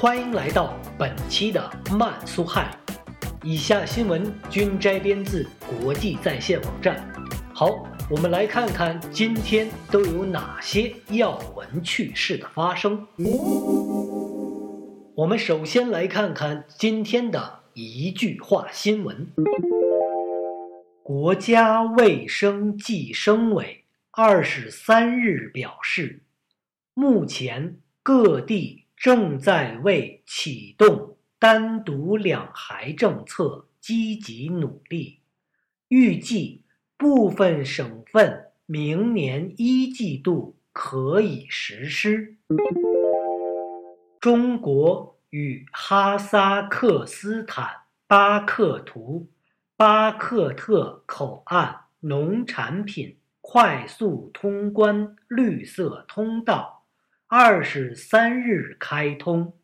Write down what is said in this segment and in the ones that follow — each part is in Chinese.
欢迎来到本期的慢速汉语。以下新闻均摘编自国际在线网站。好，我们来看看今天都有哪些要闻趣事的发生。我们首先来看看今天的一句话新闻：国家卫生计生委二十三日表示。目前，各地正在为启动单独两孩政策积极努力，预计部分省份明年一季度可以实施。中国与哈萨克斯坦巴克图巴克特口岸农产品快速通关绿色通道。二十三日开通，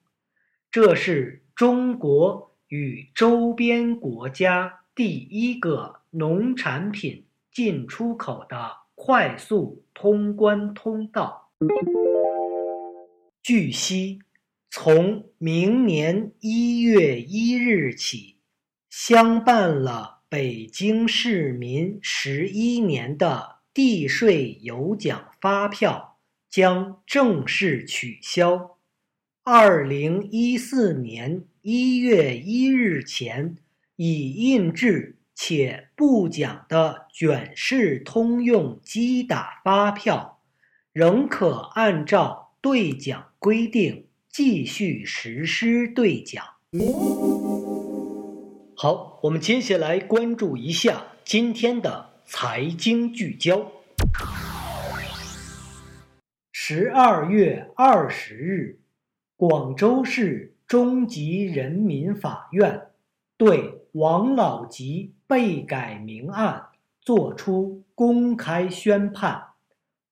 这是中国与周边国家第一个农产品进出口的快速通关通道。据悉，从明年一月一日起，相伴了北京市民十一年的地税有奖发票。将正式取消。二零一四年一月一日前已印制且不奖的卷式通用机打发票，仍可按照兑奖规定继续实施兑奖。好，我们接下来关注一下今天的财经聚焦。十二月二十日，广州市中级人民法院对王老吉被改名案作出公开宣判，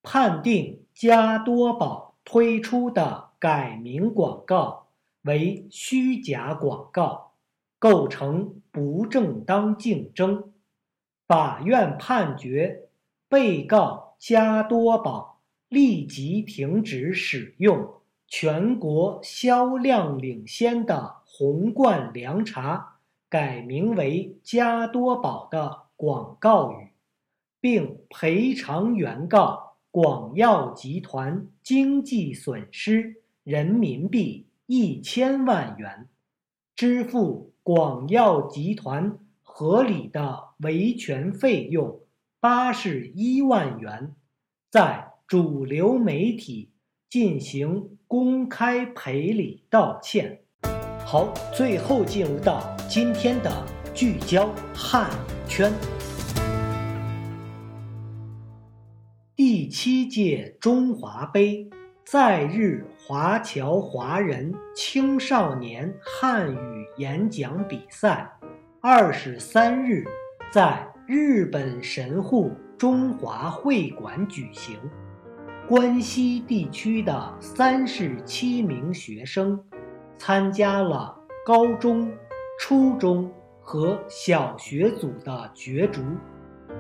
判定加多宝推出的改名广告为虚假广告，构成不正当竞争。法院判决被告加多宝。立即停止使用全国销量领先的红罐凉茶改名为加多宝的广告语，并赔偿原告广药集团经济损失人民币一千万元，支付广药集团合理的维权费用八十一万元，在。主流媒体进行公开赔礼道歉。好，最后进入到今天的聚焦汉语圈。第七届中华杯在日华侨华人青少年汉语演讲比赛，二十三日在日本神户中华会馆举行。关西地区的三十七名学生参加了高中、初中和小学组的角逐。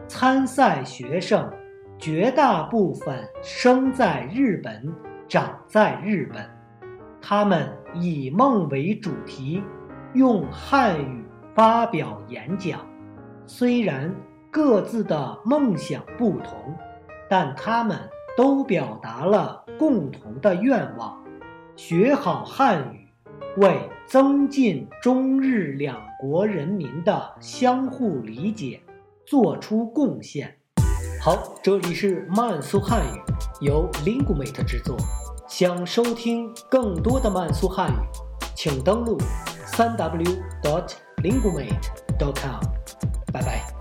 参赛学生绝大部分生在日本，长在日本。他们以梦为主题，用汉语发表演讲。虽然各自的梦想不同，但他们。都表达了共同的愿望：学好汉语，为增进中日两国人民的相互理解做出贡献。好，这里是慢速汉语，由 lingumate 制作。想收听更多的慢速汉语，请登录三 w dot lingumate dot com。拜拜。